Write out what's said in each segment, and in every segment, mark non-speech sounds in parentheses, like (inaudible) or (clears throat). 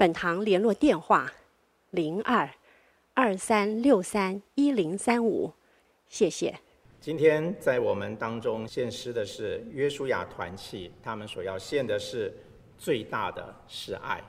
本堂联络电话：零二二三六三一零三五，谢谢。今天在我们当中献诗的是约书亚团契，他们所要献的是最大的是爱。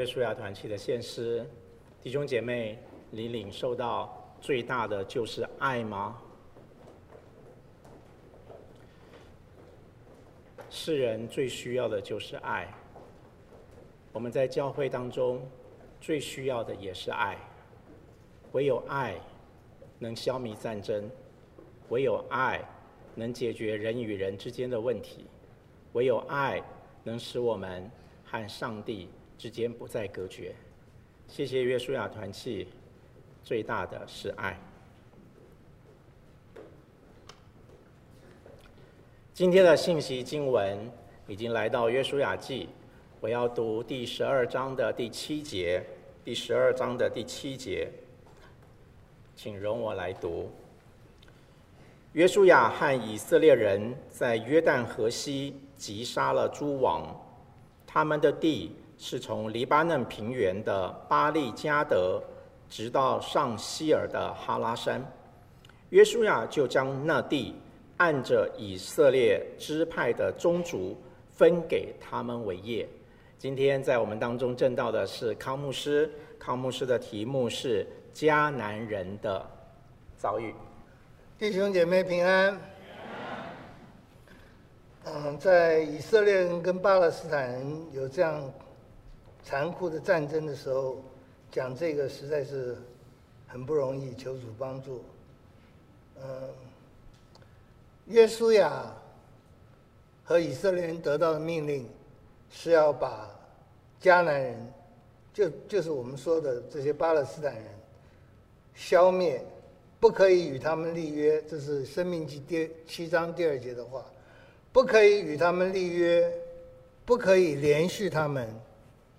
约书亚团契的献诗，弟兄姐妹，你领受到最大的就是爱吗？世人最需要的就是爱。我们在教会当中最需要的也是爱。唯有爱能消弭战争，唯有爱能解决人与人之间的问题，唯有爱能使我们和上帝之间不再隔绝。谢谢约书亚团契，最大的是爱。今天的信息经文已经来到约书亚记，我要读第十二章的第七节。第十二章的第七节，请容我来读。约书亚和以色列人在约旦河西击杀了诸王，他们的地。是从黎巴嫩平原的巴利加德，直到上希尔的哈拉山，约书亚就将那地按着以色列支派的宗族分给他们为业。今天在我们当中证道的是康牧师，康牧师的题目是迦南人的遭遇。弟兄姐妹平安。嗯，在以色列人跟巴勒斯坦人有这样。残酷的战争的时候，讲这个实在是很不容易，求主帮助。嗯，约书亚和以色列人得到的命令是要把迦南人，就就是我们说的这些巴勒斯坦人消灭，不可以与他们立约。这是《申命记》第七章第二节的话，不可以与他们立约，不可以连续他们。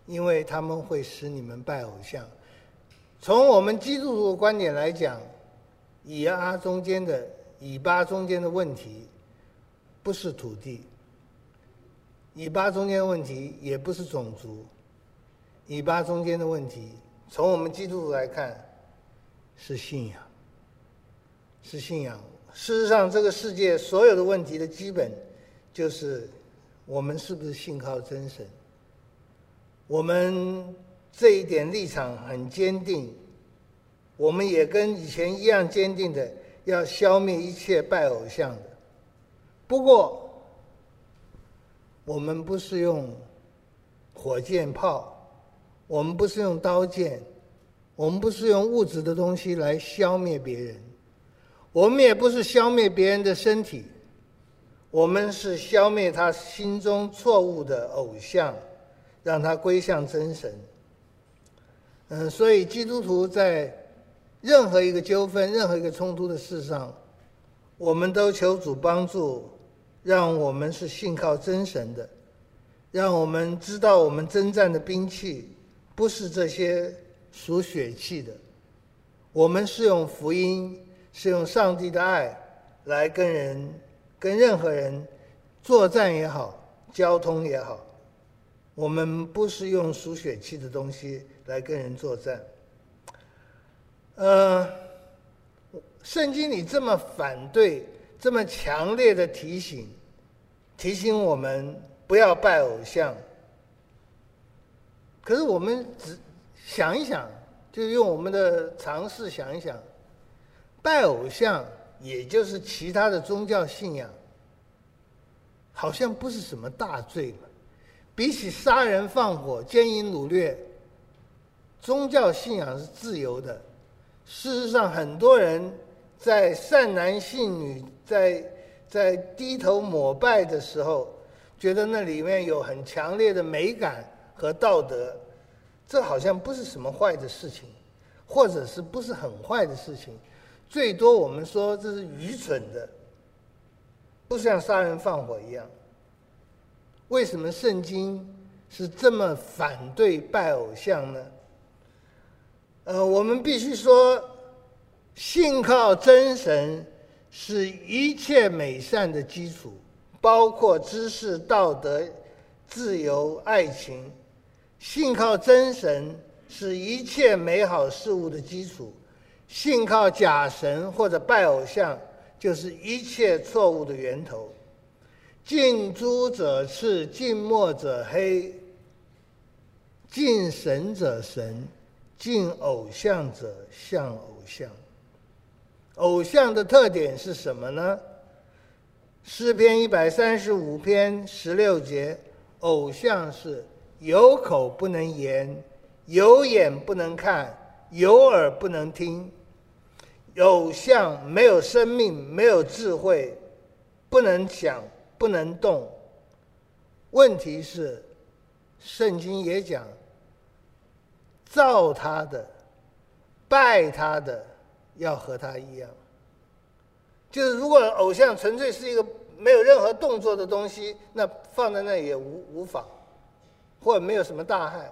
因为他们会使你们拜偶像。从我们基督徒的观点来讲，以阿中间的以巴中间的问题，不是土地；以巴中间的问题也不是种族；以巴中间的问题，从我们基督徒来看，是信仰，是信仰。事实上，这个世界所有的问题的基本，就是我们是不是信靠真神。我们这一点立场很坚定，我们也跟以前一样坚定的要消灭一切拜偶像的。不过，我们不是用火箭炮，我们不是用刀剑，我们不是用物质的东西来消灭别人，我们也不是消灭别人的身体，我们是消灭他心中错误的偶像。让他归向真神。嗯，所以基督徒在任何一个纠纷、任何一个冲突的事上，我们都求主帮助，让我们是信靠真神的，让我们知道我们征战的兵器不是这些属血气的，我们是用福音，是用上帝的爱来跟人、跟任何人作战也好，交通也好。我们不是用输血气的东西来跟人作战。呃，圣经里这么反对，这么强烈的提醒，提醒我们不要拜偶像。可是我们只想一想，就用我们的常识想一想，拜偶像也就是其他的宗教信仰，好像不是什么大罪嘛。比起杀人放火、奸淫掳掠，宗教信仰是自由的。事实上，很多人在善男信女在在低头膜拜的时候，觉得那里面有很强烈的美感和道德，这好像不是什么坏的事情，或者是不是很坏的事情。最多我们说这是愚蠢的，不像杀人放火一样。为什么圣经是这么反对拜偶像呢？呃，我们必须说，信靠真神是一切美善的基础，包括知识、道德、自由、爱情。信靠真神是一切美好事物的基础，信靠假神或者拜偶像，就是一切错误的源头。近朱者赤，近墨者黑。近神者神，近偶像者像偶像。偶像的特点是什么呢？诗篇一百三十五篇十六节，偶像是有口不能言，有眼不能看，有耳不能听。偶像没有生命，没有智慧，不能想，不能动。问题是，圣经也讲，造他的、拜他的，要和他一样。就是如果偶像纯粹是一个没有任何动作的东西，那放在那也无无妨，或者没有什么大害。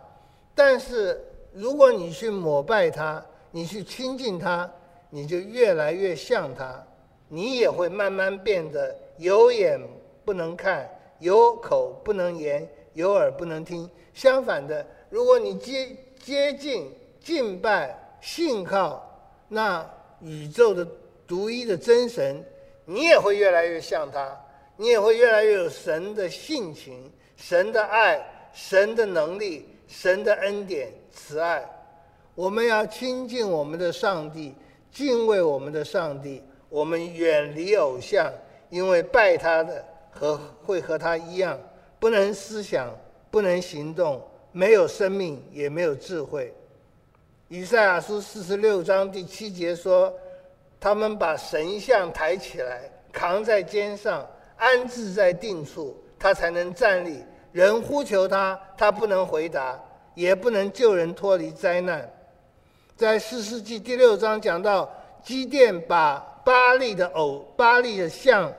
但是如果你去膜拜他，你去亲近他，你就越来越像他，你也会慢慢变得有眼不能看，有口不能言，有耳不能听。相反的，如果你接接近敬拜信靠那宇宙的。独一的真神，你也会越来越像他，你也会越来越有神的性情、神的爱、神的能力、神的恩典、慈爱。我们要亲近我们的上帝，敬畏我们的上帝。我们远离偶像，因为拜他的和会和他一样，不能思想，不能行动，没有生命，也没有智慧。以赛亚书四十六章第七节说。他们把神像抬起来，扛在肩上，安置在定处，他才能站立。人呼求他，他不能回答，也不能救人脱离灾难。在四世纪第六章讲到，基甸把巴力的偶、巴力的像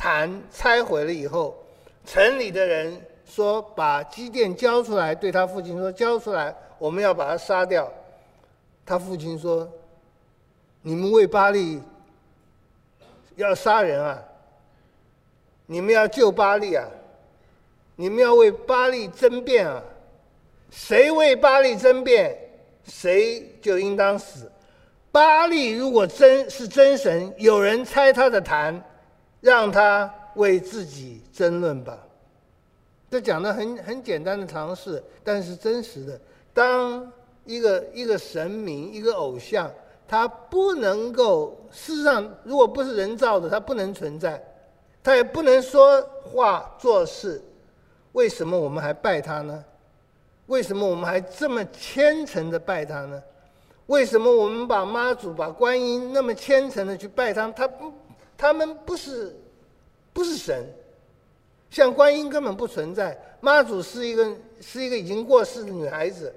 坛拆毁了以后，城里的人说：“把基甸交出来。”对他父亲说：“交出来，我们要把他杀掉。”他父亲说。你们为巴力要杀人啊？你们要救巴力啊？你们要为巴力争辩啊？谁为巴力争辩，谁就应当死。巴力如果真是真神，有人拆他的坛，让他为自己争论吧。这讲的很很简单的常识，但是真实的。当一个一个神明，一个偶像。他不能够，事实上，如果不是人造的，他不能存在，他也不能说话做事。为什么我们还拜他呢？为什么我们还这么虔诚的拜他呢？为什么我们把妈祖、把观音那么虔诚的去拜他？他不，他们不是，不是神。像观音根本不存在，妈祖是一个是一个已经过世的女孩子，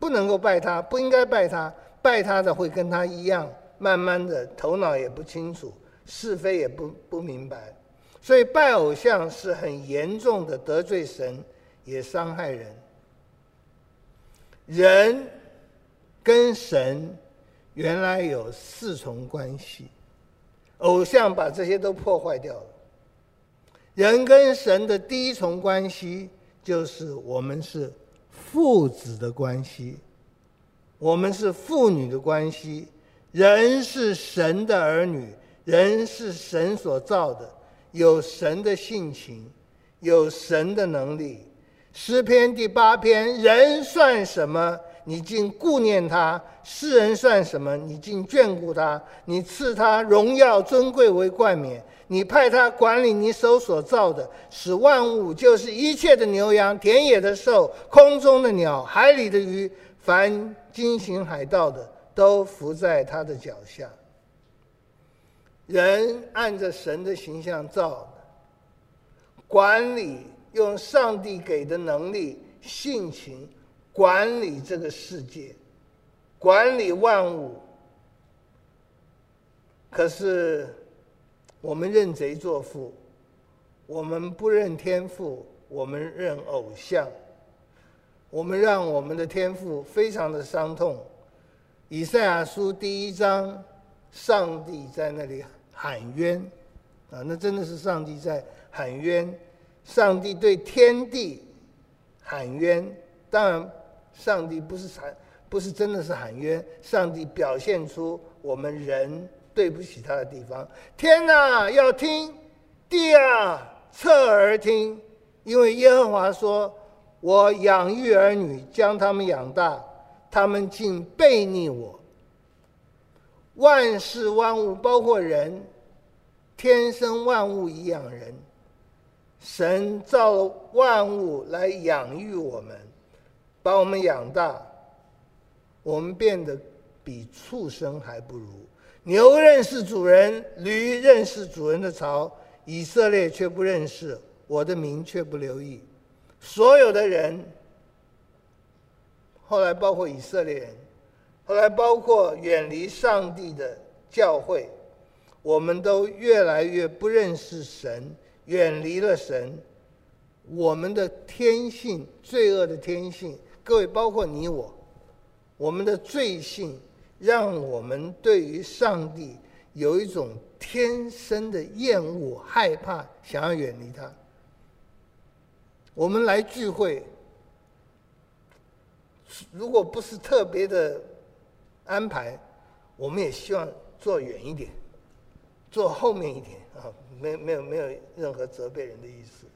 不能够拜她，不应该拜她。拜他的会跟他一样，慢慢的头脑也不清楚，是非也不不明白，所以拜偶像是很严重的得罪神，也伤害人。人跟神原来有四重关系，偶像把这些都破坏掉了。人跟神的第一重关系就是我们是父子的关系。我们是父女的关系，人是神的儿女，人是神所造的，有神的性情，有神的能力。诗篇第八篇：人算什么？你竟顾念他；世人算什么？你竟眷顾他？你赐他荣耀尊贵为冠冕，你派他管理你手所造的，使万物，就是一切的牛羊、田野的兽、空中的鸟、海里的鱼。凡经行海道的，都伏在他的脚下。人按着神的形象造的，管理用上帝给的能力、性情管理这个世界，管理万物。可是我们认贼作父，我们不认天父，我们认偶像。我们让我们的天父非常的伤痛。以赛亚书第一章，上帝在那里喊冤，啊，那真的是上帝在喊冤。上帝对天地喊冤，当然，上帝不是喊，不是真的是喊冤。上帝表现出我们人对不起他的地方。天哪，要听；地啊，侧耳听，因为耶和华说。我养育儿女，将他们养大，他们竟背逆我。万事万物，包括人，天生万物一样人。神造万物来养育我们，把我们养大，我们变得比畜生还不如。牛认识主人，驴认识主人的槽，以色列却不认识，我的民却不留意。所有的人，后来包括以色列人，后来包括远离上帝的教会，我们都越来越不认识神，远离了神。我们的天性，罪恶的天性，各位包括你我，我们的罪性，让我们对于上帝有一种天生的厌恶、害怕，想要远离他。我们来聚会，如果不是特别的安排，我们也希望坐远一点，坐后面一点啊，没没有没有任何责备人的意思，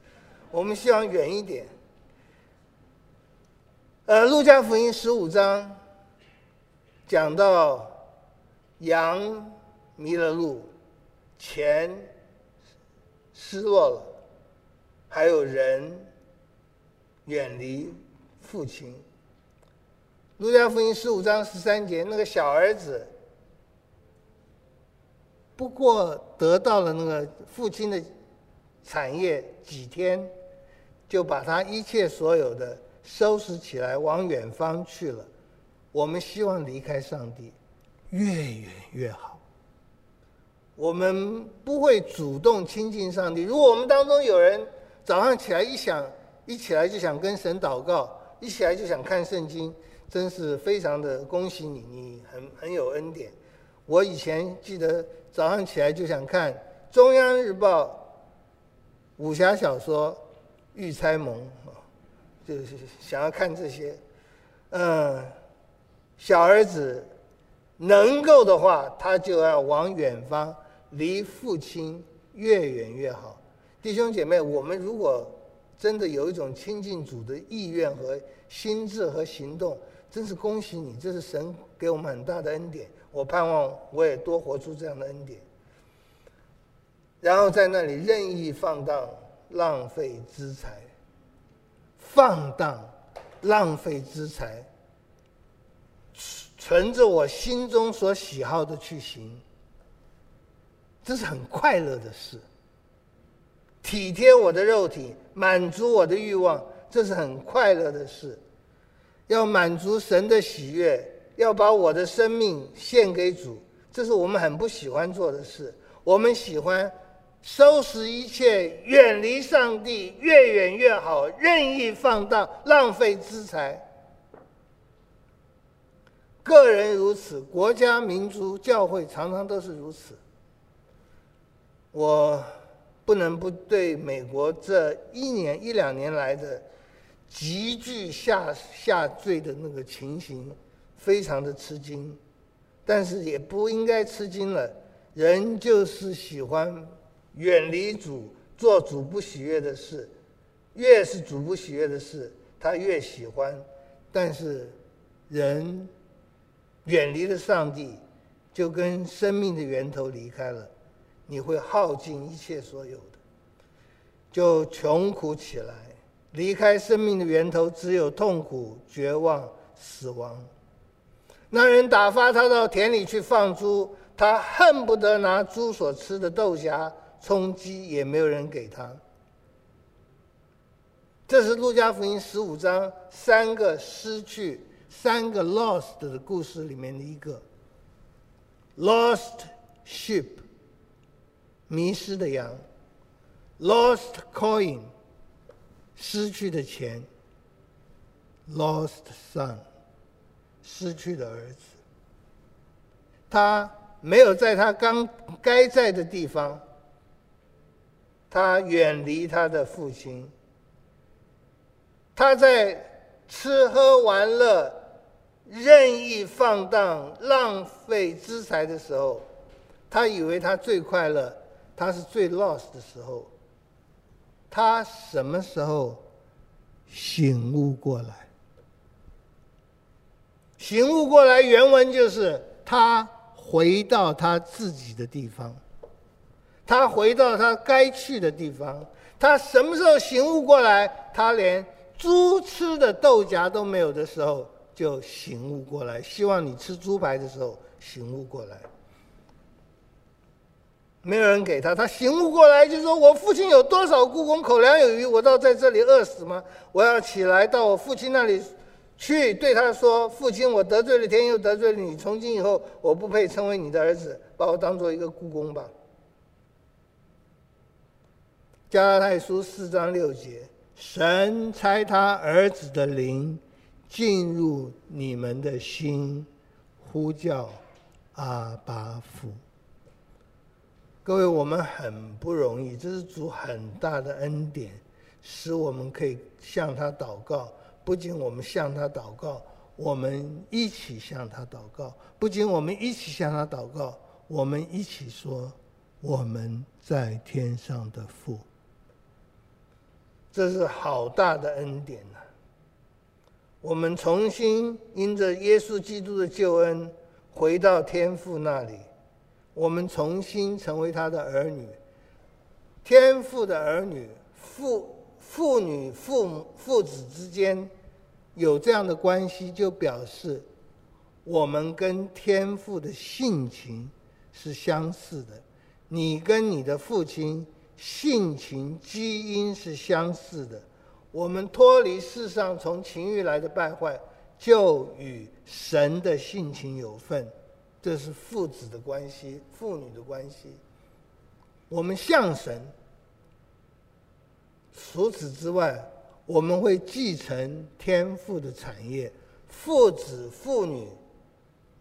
我们希望远一点。呃，路加福音十五章讲到羊迷了路，钱失落了，还有人。远离父亲。路加福音十五章十三节，那个小儿子，不过得到了那个父亲的产业几天，就把他一切所有的收拾起来，往远方去了。我们希望离开上帝，越远越好。我们不会主动亲近上帝。如果我们当中有人早上起来一想，一起来就想跟神祷告，一起来就想看圣经，真是非常的恭喜你，你很很有恩典。我以前记得早上起来就想看中央日报武侠小说《玉钗盟》，就是想要看这些。嗯，小儿子能够的话，他就要往远方，离父亲越远越好。弟兄姐妹，我们如果真的有一种亲近主的意愿和心智和行动，真是恭喜你！这是神给我们很大的恩典。我盼望我也多活出这样的恩典。然后在那里任意放荡、浪费资财，放荡、浪费资财，存着我心中所喜好的去行，这是很快乐的事。体贴我的肉体，满足我的欲望，这是很快乐的事。要满足神的喜悦，要把我的生命献给主，这是我们很不喜欢做的事。我们喜欢收拾一切，远离上帝，越远越好，任意放荡，浪费资财。个人如此，国家、民族、教会常常都是如此。我。不能不对美国这一年一两年来的急剧下下坠的那个情形非常的吃惊，但是也不应该吃惊了。人就是喜欢远离主，做主不喜悦的事，越是主不喜悦的事，他越喜欢。但是人远离了上帝，就跟生命的源头离开了。你会耗尽一切所有的，就穷苦起来，离开生命的源头，只有痛苦、绝望、死亡。那人打发他到田里去放猪，他恨不得拿猪所吃的豆荚充饥，也没有人给他。这是路加福音十五章三个失去、三个 lost 的故事里面的一个 lost sheep。迷失的羊，lost coin，失去的钱，lost son，失去的儿子。他没有在他刚该在的地方，他远离他的父亲。他在吃喝玩乐、任意放荡、浪费资财的时候，他以为他最快乐。他是最 lost 的时候，他什么时候醒悟过来。醒悟过来，原文就是他回到他自己的地方，他回到他该去的地方。他什么时候醒悟过来？他连猪吃的豆荚都没有的时候，就醒悟过来。希望你吃猪排的时候醒悟过来。没有人给他，他醒悟过来就说：“我父亲有多少雇工，口粮有余，我倒在这里饿死吗？我要起来到我父亲那里。”去对他说：“父亲，我得罪了天，又得罪了你。从今以后，我不配称为你的儿子，把我当做一个雇工吧。”加拉太书四章六节，神差他儿子的灵进入你们的心，呼叫阿爸父。各位，我们很不容易，这是主很大的恩典，使我们可以向他祷告。不仅我们向他祷告，我们一起向他祷告。不仅我们一起向他祷告，我们一起说：“我们在天上的父。”这是好大的恩典呐！我们重新因着耶稣基督的救恩，回到天父那里，我们重新成为他的儿女。天父的儿女，父父女父母父子之间。有这样的关系，就表示我们跟天父的性情是相似的。你跟你的父亲性情基因是相似的。我们脱离世上从情欲来的败坏，就与神的性情有份。这是父子的关系，父女的关系。我们像神。除此之外。我们会继承天父的产业，父子父女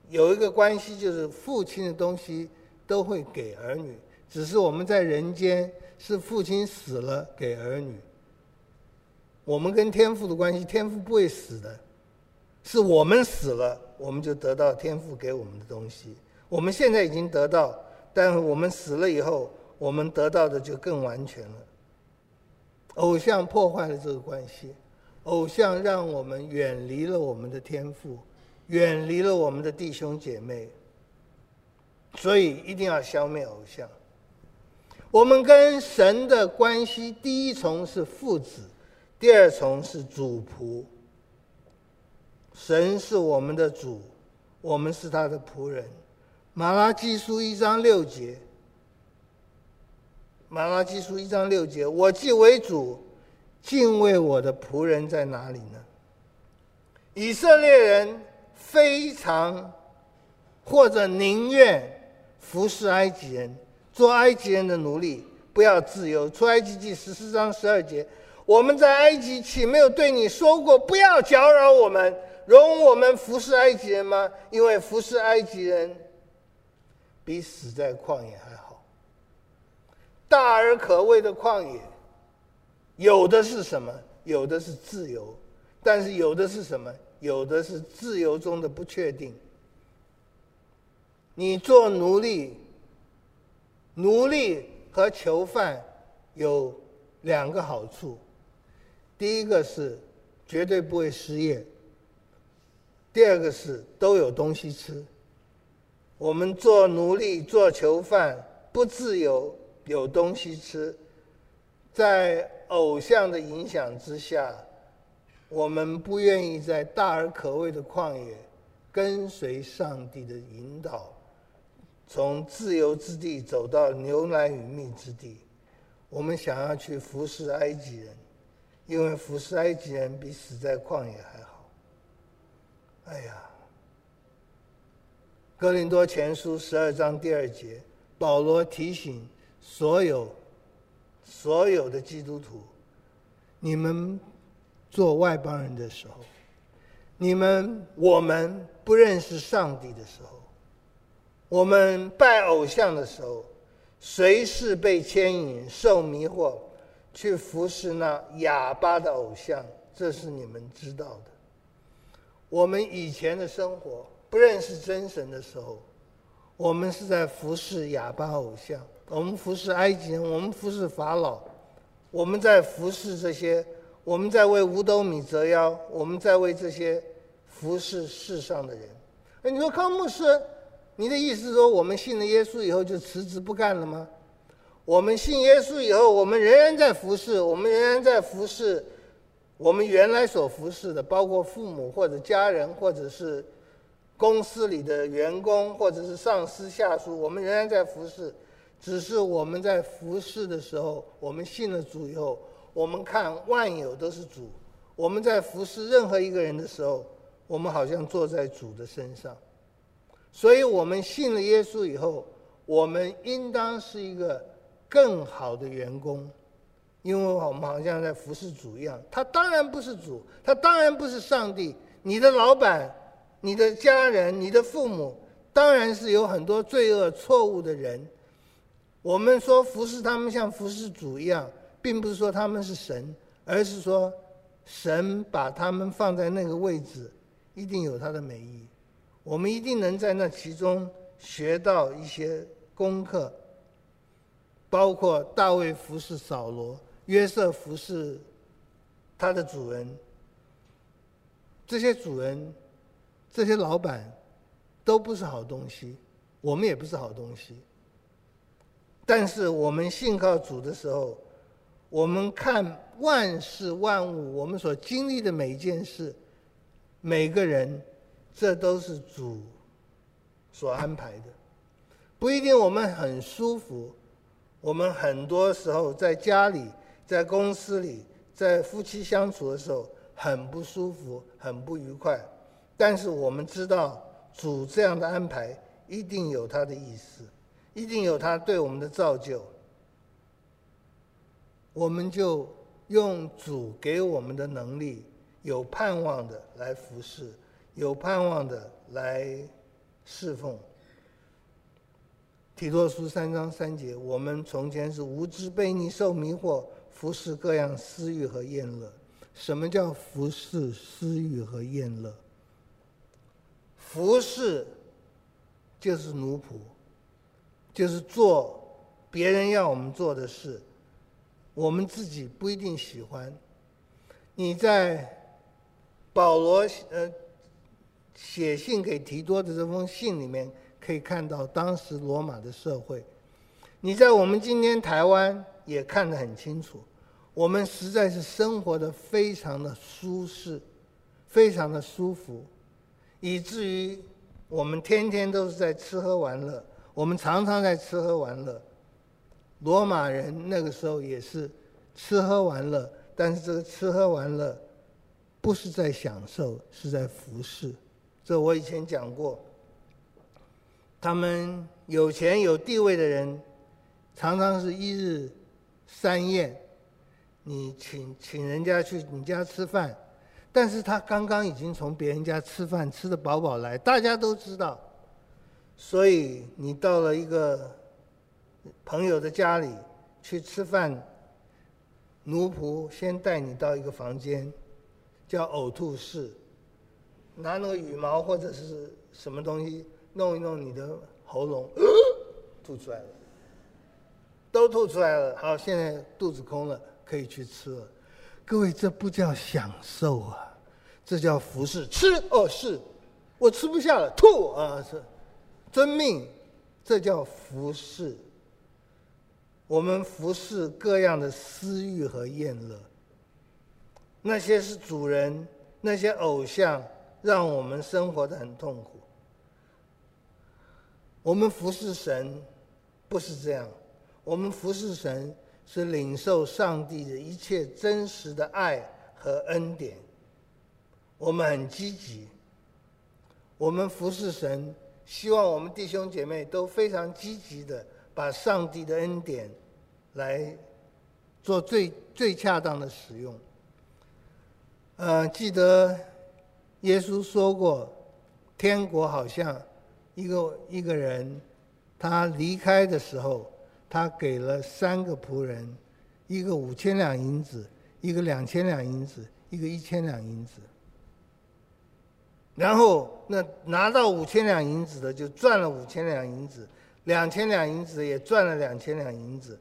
有一个关系，就是父亲的东西都会给儿女。只是我们在人间是父亲死了给儿女，我们跟天父的关系，天父不会死的，是我们死了，我们就得到天父给我们的东西。我们现在已经得到，但我们死了以后，我们得到的就更完全了。偶像破坏了这个关系，偶像让我们远离了我们的天父，远离了我们的弟兄姐妹，所以一定要消灭偶像。我们跟神的关系，第一重是父子，第二重是主仆。神是我们的主，我们是他的仆人。马拉基书一章六节。马拉基书一章六节，我既为主，敬畏我的仆人在哪里呢？以色列人非常或者宁愿服侍埃及人，做埃及人的奴隶，不要自由。出埃及记十四章十二节，我们在埃及岂没有对你说过，不要搅扰我们，容我们服侍埃及人吗？因为服侍埃及人比死在旷野还好。大而可畏的旷野，有的是什么？有的是自由，但是有的是什么？有的是自由中的不确定。你做奴隶，奴隶和囚犯有两个好处：第一个是绝对不会失业；第二个是都有东西吃。我们做奴隶、做囚犯不自由。有东西吃，在偶像的影响之下，我们不愿意在大而可畏的旷野跟随上帝的引导，从自由之地走到牛奶与蜜之地。我们想要去服侍埃及人，因为服侍埃及人比死在旷野还好。哎呀，《哥林多前书》十二章第二节，保罗提醒。所有所有的基督徒，你们做外邦人的时候，你们我们不认识上帝的时候，我们拜偶像的时候，随时被牵引、受迷惑，去服侍那哑巴的偶像，这是你们知道的。我们以前的生活，不认识真神的时候，我们是在服侍哑巴偶像。我们服侍埃及人，我们服侍法老，我们在服侍这些我们在为五斗米折腰，我们在为这些服侍世上的人。哎，你说康牧师，你的意思是说我们信了耶稣以后就辞职不干了吗？我们信耶稣以后，我们仍然在服侍，我们仍然在服侍我们原来所服侍的，包括父母或者家人，或者是公司里的员工，或者是上司下属，我们仍然在服侍。只是我们在服侍的时候，我们信了主以后，我们看万有都是主。我们在服侍任何一个人的时候，我们好像坐在主的身上。所以，我们信了耶稣以后，我们应当是一个更好的员工，因为我们好像在服侍主一样。他当然不是主，他当然不是上帝。你的老板、你的家人、你的父母，当然是有很多罪恶、错误的人。我们说服侍他们像服侍主一样，并不是说他们是神，而是说神把他们放在那个位置，一定有他的美意。我们一定能在那其中学到一些功课，包括大卫服侍扫罗，约瑟服侍他的主人，这些主人、这些老板都不是好东西，我们也不是好东西。但是我们信靠主的时候，我们看万事万物，我们所经历的每一件事，每个人，这都是主所安排的。不一定我们很舒服，我们很多时候在家里、在公司里、在夫妻相处的时候很不舒服、很不愉快。但是我们知道，主这样的安排一定有他的意思。一定有他对我们的造就，我们就用主给我们的能力，有盼望的来服侍，有盼望的来侍奉。提多书三章三节，我们从前是无知、被你、受迷惑，服侍各样私欲和厌乐。什么叫服侍私欲和厌乐？服侍就是奴仆。就是做别人要我们做的事，我们自己不一定喜欢。你在保罗呃写信给提多的这封信里面，可以看到当时罗马的社会。你在我们今天台湾也看得很清楚，我们实在是生活得非常的舒适，非常的舒服，以至于我们天天都是在吃喝玩乐。我们常常在吃喝玩乐，罗马人那个时候也是吃喝玩乐，但是这个吃喝玩乐不是在享受，是在服侍。这我以前讲过，他们有钱有地位的人，常常是一日三宴，你请请人家去你家吃饭，但是他刚刚已经从别人家吃饭吃得饱饱来，大家都知道。所以你到了一个朋友的家里去吃饭，奴仆先带你到一个房间，叫呕吐室，拿那个羽毛或者是什么东西弄一弄你的喉咙，(gasps) 吐出来了，都吐出来了。好，现在肚子空了，可以去吃了。各位，这不叫享受啊，这叫服侍。吃哦，是，我吃不下了，吐啊是。遵命，这叫服侍。我们服侍各样的私欲和厌乐，那些是主人，那些偶像，让我们生活的很痛苦。我们服侍神，不是这样。我们服侍神是领受上帝的一切真实的爱和恩典。我们很积极。我们服侍神。希望我们弟兄姐妹都非常积极的把上帝的恩典来做最最恰当的使用。呃，记得耶稣说过，天国好像一个一个人，他离开的时候，他给了三个仆人，一个五千两银子，一个两千两银子，一个一千两银子。然后，那拿到五千两银子的就赚了五千两银子，两千两银子也赚了两千两银子。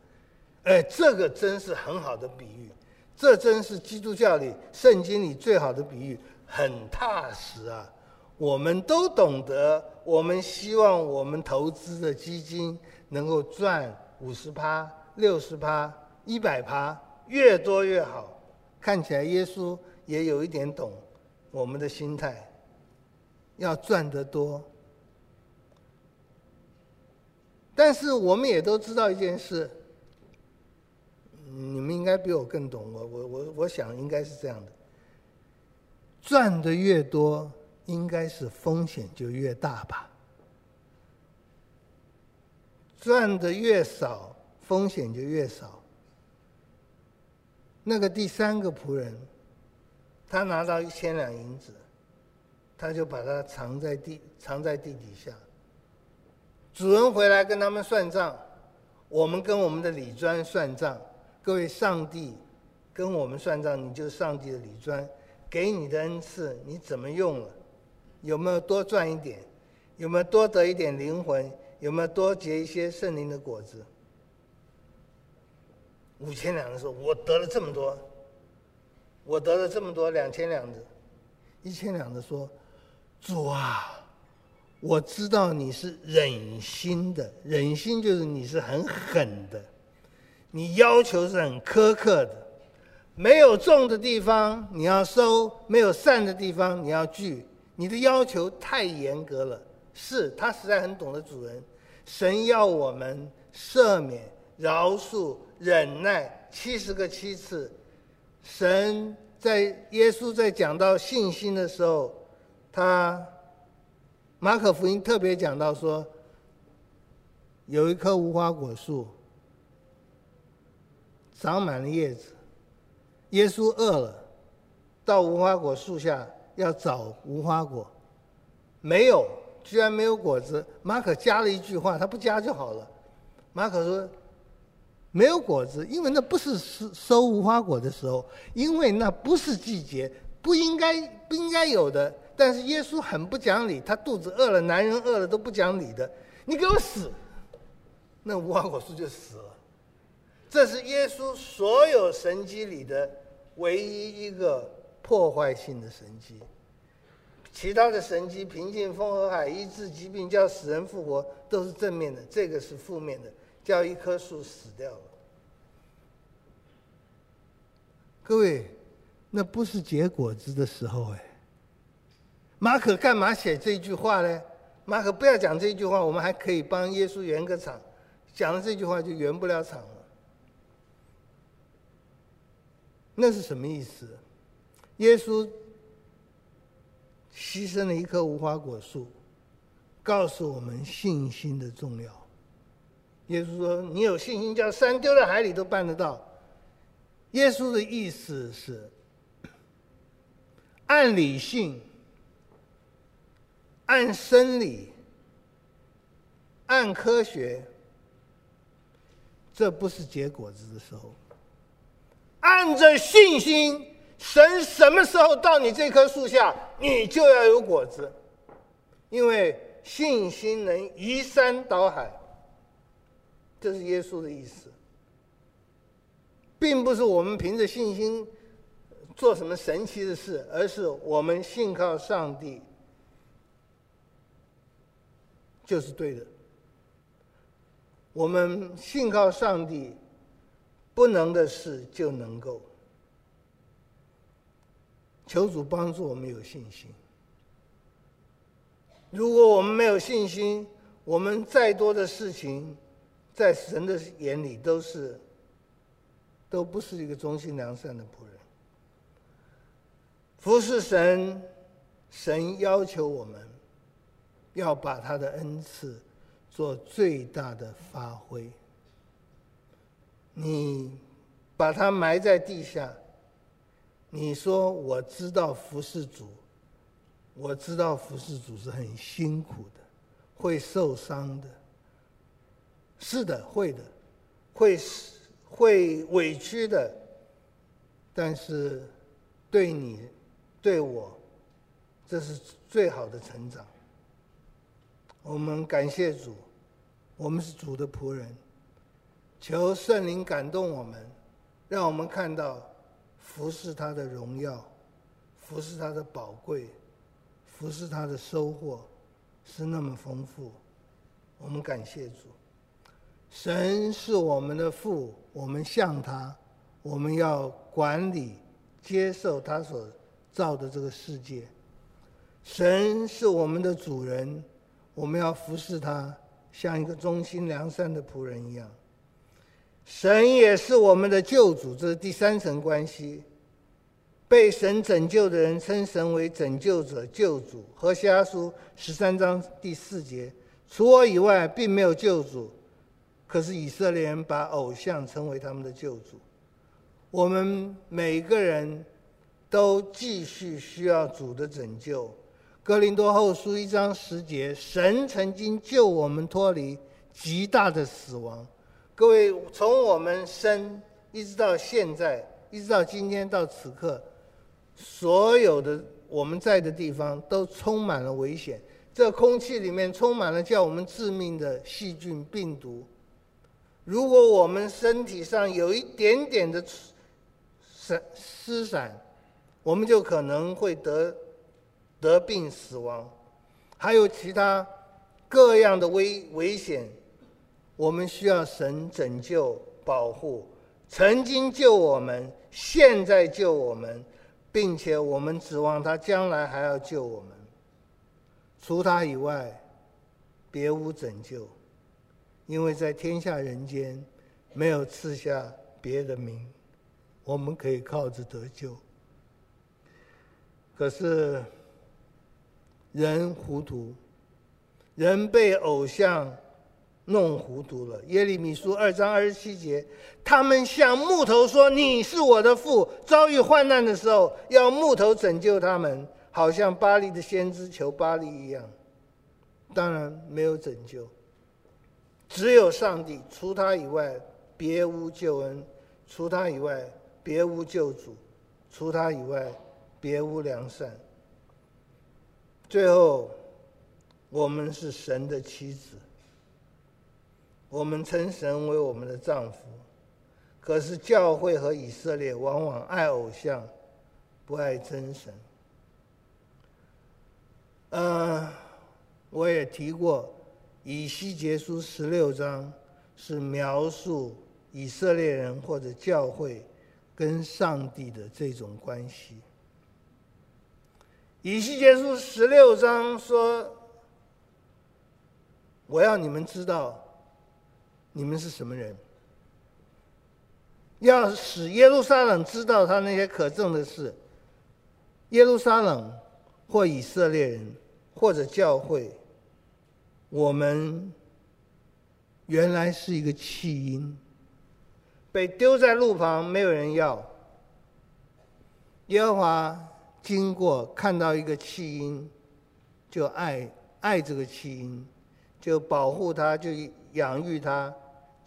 哎，这个真是很好的比喻。这真是基督教里圣经里最好的比喻，很踏实啊！我们都懂得，我们希望我们投资的基金能够赚五十趴、六十趴、一百趴，越多越好。看起来耶稣也有一点懂我们的心态，要赚得多。但是我们也都知道一件事，你们应该比我更懂我。我我我想应该是这样的：赚的越多，应该是风险就越大吧；赚的越少，风险就越少。那个第三个仆人，他拿到一千两银子，他就把它藏在地，藏在地底下。主人回来跟他们算账，我们跟我们的李专算账。各位，上帝跟我们算账，你就是上帝的李专，给你的恩赐你怎么用了？有没有多赚一点？有没有多得一点灵魂？有没有多结一些圣灵的果子？五千两的时候，我得了这么多，我得了这么多两千两的，一千两的说，主啊。我知道你是忍心的，忍心就是你是很狠的，你要求是很苛刻的，没有种的地方你要收，没有善的地方你要聚，你的要求太严格了。是他实在很懂得主人，神要我们赦免、饶恕、忍耐七十个七次。神在耶稣在讲到信心的时候，他。马可福音特别讲到说，有一棵无花果树，长满了叶子。耶稣饿了，到无花果树下要找无花果，没有，居然没有果子。马可加了一句话，他不加就好了。马可说，没有果子，因为那不是收收无花果的时候，因为那不是季节，不应该不应该有的。但是耶稣很不讲理，他肚子饿了，男人饿了都不讲理的。你给我死，那无花果树就死了。这是耶稣所有神迹里的唯一一个破坏性的神迹。其他的神迹，平静风和海，医治疾病，叫死人复活，都是正面的。这个是负面的，叫一棵树死掉了。各位，那不是结果子的时候哎。马可干嘛写这句话呢？马可不要讲这句话，我们还可以帮耶稣圆个场。讲了这句话就圆不了场了。那是什么意思？耶稣牺牲了一棵无花果树，告诉我们信心的重要。耶稣说：“你有信心，叫山丢到海里都办得到。”耶稣的意思是，按理性。按生理，按科学，这不是结果子的时候。按着信心，神什么时候到你这棵树下，你就要有果子，因为信心能移山倒海。这是耶稣的意思，并不是我们凭着信心做什么神奇的事，而是我们信靠上帝。就是对的。我们信靠上帝，不能的事就能够。求主帮助我们有信心。如果我们没有信心，我们再多的事情，在神的眼里都是，都不是一个忠心良善的仆人。服侍神，神要求我们。要把他的恩赐做最大的发挥。你把它埋在地下，你说我知道服侍主，我知道服侍主是很辛苦的，会受伤的。是的，会的，会会委屈的。但是对你对我，这是最好的成长。我们感谢主，我们是主的仆人，求圣灵感动我们，让我们看到服侍他的荣耀，服侍他的宝贵，服侍他的收获是那么丰富。我们感谢主，神是我们的父，我们向他，我们要管理、接受他所造的这个世界。神是我们的主人，我们要服侍他，像一个忠心良善的仆人一样。神也是我们的救主，这是第三层关系。被神拯救的人称神为拯救者、救主。何西阿书十三章第四节。除我以外，并没有救主。可是以色列人把偶像称为他们的救主。我们每个人都继续需要主的拯救。哥林多后书一章十节，神曾经救我们脱离极大的死亡。各位，从我们生一直到现在，一直到今天到此刻，所有的我们在的地方都充满了危险。这空气里面充满了叫我们致命的细菌、病毒。如果我们身体上有一点点的散失散，我们就可能会得得病、死亡。还有其他各样的危危险，我们需要神拯救、保护。曾经救我们，现在救我们，并且我们指望他将来还要救我们。除他以外，别无拯救，因为在天下人间，没有赐下别的名，我们可以靠着得救。可是人糊涂，人被偶像弄糊涂了。耶利米书二章二十七节，他们向木头说：“你是我的父。”遭遇患难的时候，要木头拯救他们。好像巴黎的先知求巴黎一样，当然没有拯救，只有上帝，除他以外别无救恩，除他以外别无救主，除他以外别无良善。最后，我们是神的妻子，我们称神为我们的丈夫，可是教会和以色列往往爱偶像，不爱真神。呃，我也提过，以西结书十六章是描述以色列人或者教会跟上帝的这种关系。以西结书十六章说：“我要你们知道，你们是什么人，要使耶路撒冷知道他那些可憎的事。耶路撒冷。”或以色列人，或者教会，我们原来是一个弃婴，被丢在路旁，没有人要。耶和华经过看到一个弃婴，就爱爱这个弃婴，就保护他，就养育他，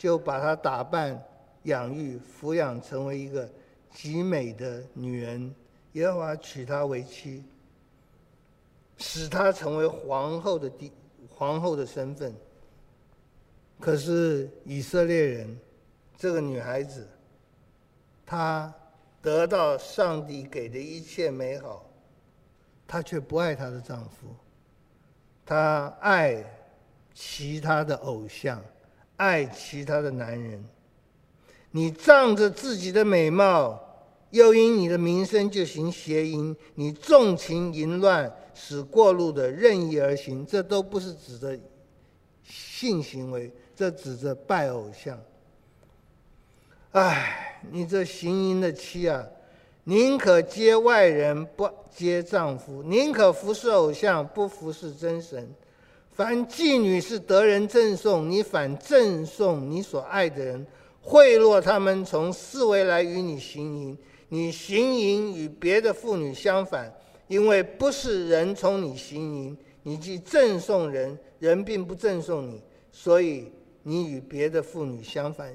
就把她打扮、养育、抚养，成为一个极美的女人。耶和华娶她为妻。使她成为皇后的地皇后的身份。可是以色列人，这个女孩子，她得到上帝给的一切美好，她却不爱她的丈夫，她爱其他的偶像，爱其他的男人。你仗着自己的美貌。又因你的名声就行邪淫，你纵情淫乱，使过路的任意而行，这都不是指着性行为，这指着拜偶像。唉，你这行淫的妻啊，宁可接外人，不接丈夫；宁可服侍偶像，不服侍真神。凡妓女是得人赠送，你反赠送你所爱的人，贿赂他们从四围来与你行淫。你行淫与别的妇女相反，因为不是人从你行淫，你既赠送人，人并不赠送你，所以你与别的妇女相反。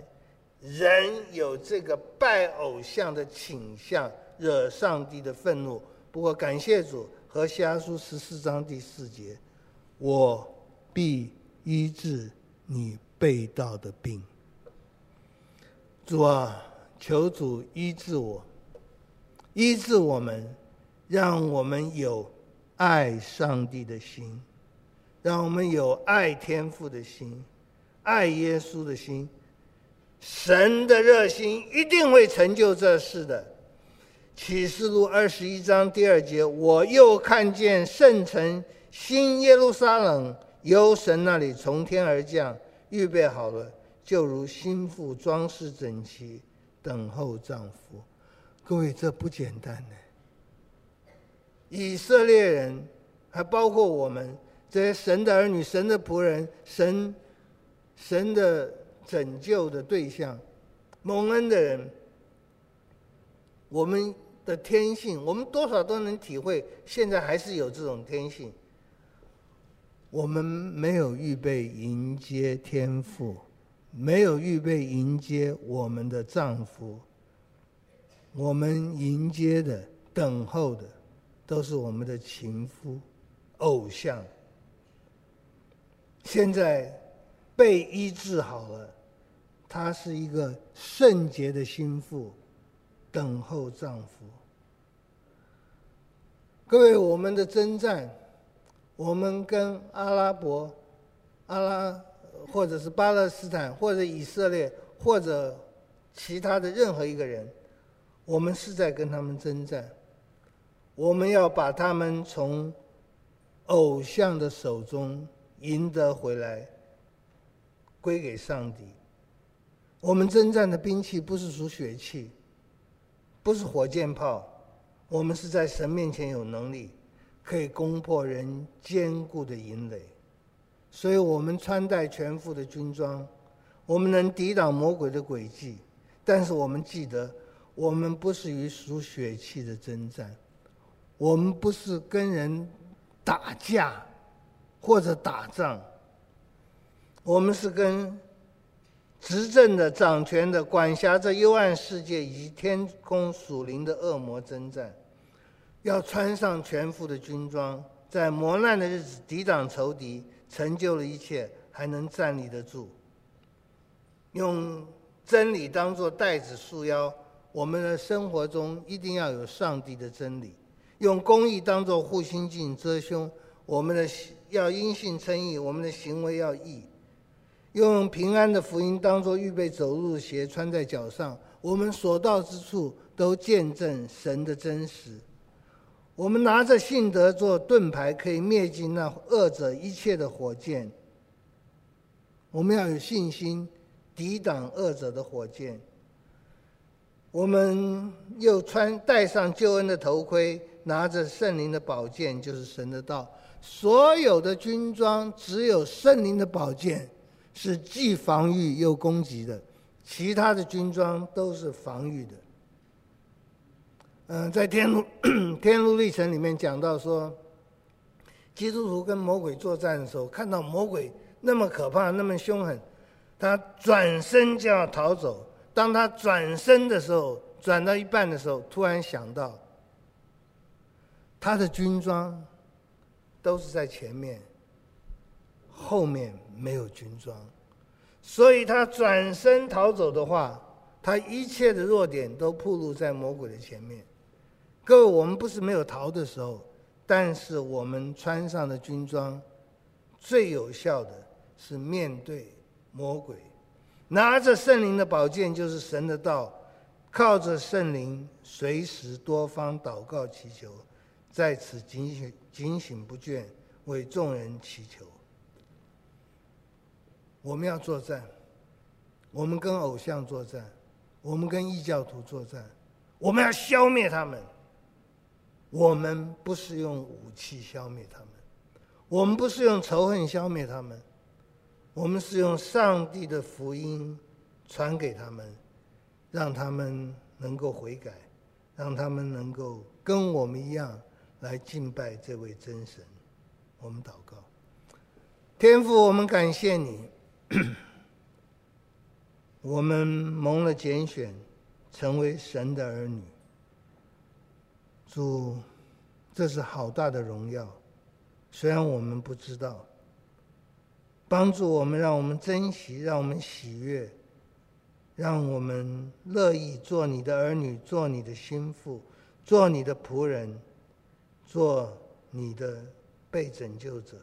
人有这个拜偶像的倾向，惹上帝的愤怒。不过感谢主，和西阿书十四章第四节，我必医治你背道的病。主啊，求主医治我。医治我们，让我们有爱上帝的心，让我们有爱天父的心，爱耶稣的心。神的热心一定会成就这事的。启示录二十一章第二节，我又看见圣城新耶路撒冷由神那里从天而降，预备好了，就如新妇装饰整齐，等候丈夫。各位，这不简单呢。以色列人，还包括我们这些神的儿女、神的仆人、神神的。拯救的对象，蒙恩的人，我们的天性，我们多少都能体会。现在还是有这种天性。我们没有预备迎接天父，没有预备迎接我们的丈夫。我们迎接的、等候的，都是我们的情夫、偶像。现在被医治好了。他是一个圣洁的心腹，等候丈夫。各位，我们的征战，我们跟阿拉伯、阿拉，或者是巴勒斯坦，或者以色列，或者其他的任何一个人，我们是在跟他们征战。我们要把他们从偶像的手中赢得回来，归给上帝。我们征战的兵器不是属血气，不是火箭炮，我们是在神面前有能力，可以攻破人坚固的营垒。所以我们穿戴全副的军装，我们能抵挡魔鬼的诡计。但是我们记得，我们不是与属血气的征战，我们不是跟人打架或者打仗，我们是跟。执政的、掌权的、管辖着幽暗世界以及天空属灵的恶魔征战，要穿上全副的军装，在磨难的日子抵挡仇敌，成就了一切，还能站立得住。用真理当作带子束腰，我们的生活中一定要有上帝的真理；用公义当作护心镜遮胸，我们的要因信称义，我们的行为要义。用平安的福音当作预备走路的鞋穿在脚上，我们所到之处都见证神的真实。我们拿着信德做盾牌，可以灭尽那恶者一切的火箭。我们要有信心抵挡恶者的火箭。我们又穿戴上救恩的头盔，拿着圣灵的宝剑，就是神的道。所有的军装只有圣灵的宝剑。是既防御又攻击的，其他的军装都是防御的。嗯，在天路 (clears throat) 天路历程里面讲到说，基督徒跟魔鬼作战的时候，看到魔鬼那么可怕、那么凶狠，他转身就要逃走。当他转身的时候，转到一半的时候，突然想到，他的军装都是在前面。后面没有军装，所以他转身逃走的话，他一切的弱点都暴露在魔鬼的前面。各位，我们不是没有逃的时候，但是我们穿上的军装，最有效的是面对魔鬼，拿着圣灵的宝剑，就是神的道，靠着圣灵，随时多方祷告祈求，在此警醒警醒不倦，为众人祈求。我们要作战，我们跟偶像作战，我们跟异教徒作战，我们要消灭他们。我们不是用武器消灭他们，我们不是用仇恨消灭他们，我们是用上帝的福音传给他们，让他们能够悔改，让他们能够跟我们一样来敬拜这位真神。我们祷告，天父，我们感谢你。(clears throat) 我们蒙了拣选，成为神的儿女。主，这是好大的荣耀，虽然我们不知道。帮助我们，让我们珍惜，让我们喜悦，让我们乐意做你的儿女，做你的心腹，做你的仆人，做你的被拯救者。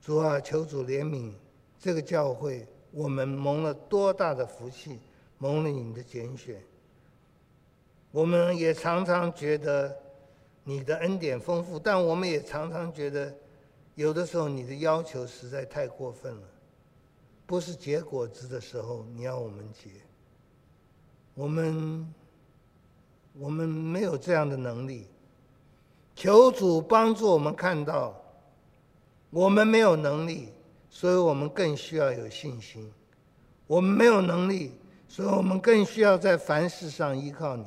主啊，求主怜悯这个教会，我们蒙了多大的福气，蒙了你的拣选。我们也常常觉得你的恩典丰富，但我们也常常觉得，有的时候你的要求实在太过分了。不是结果子的时候，你要我们结。我们我们没有这样的能力，求主帮助我们看到。我们没有能力，所以我们更需要有信心。我们没有能力，所以我们更需要在凡事上依靠你。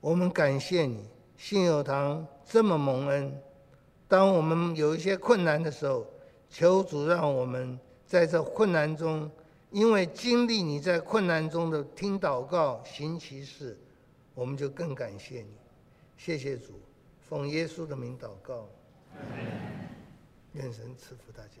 我们感谢你，信友堂这么蒙恩。当我们有一些困难的时候，求主让我们在这困难中，因为经历你在困难中的听祷告、行奇事，我们就更感谢你。谢谢主，奉耶稣的名祷告。愿神赐福大家。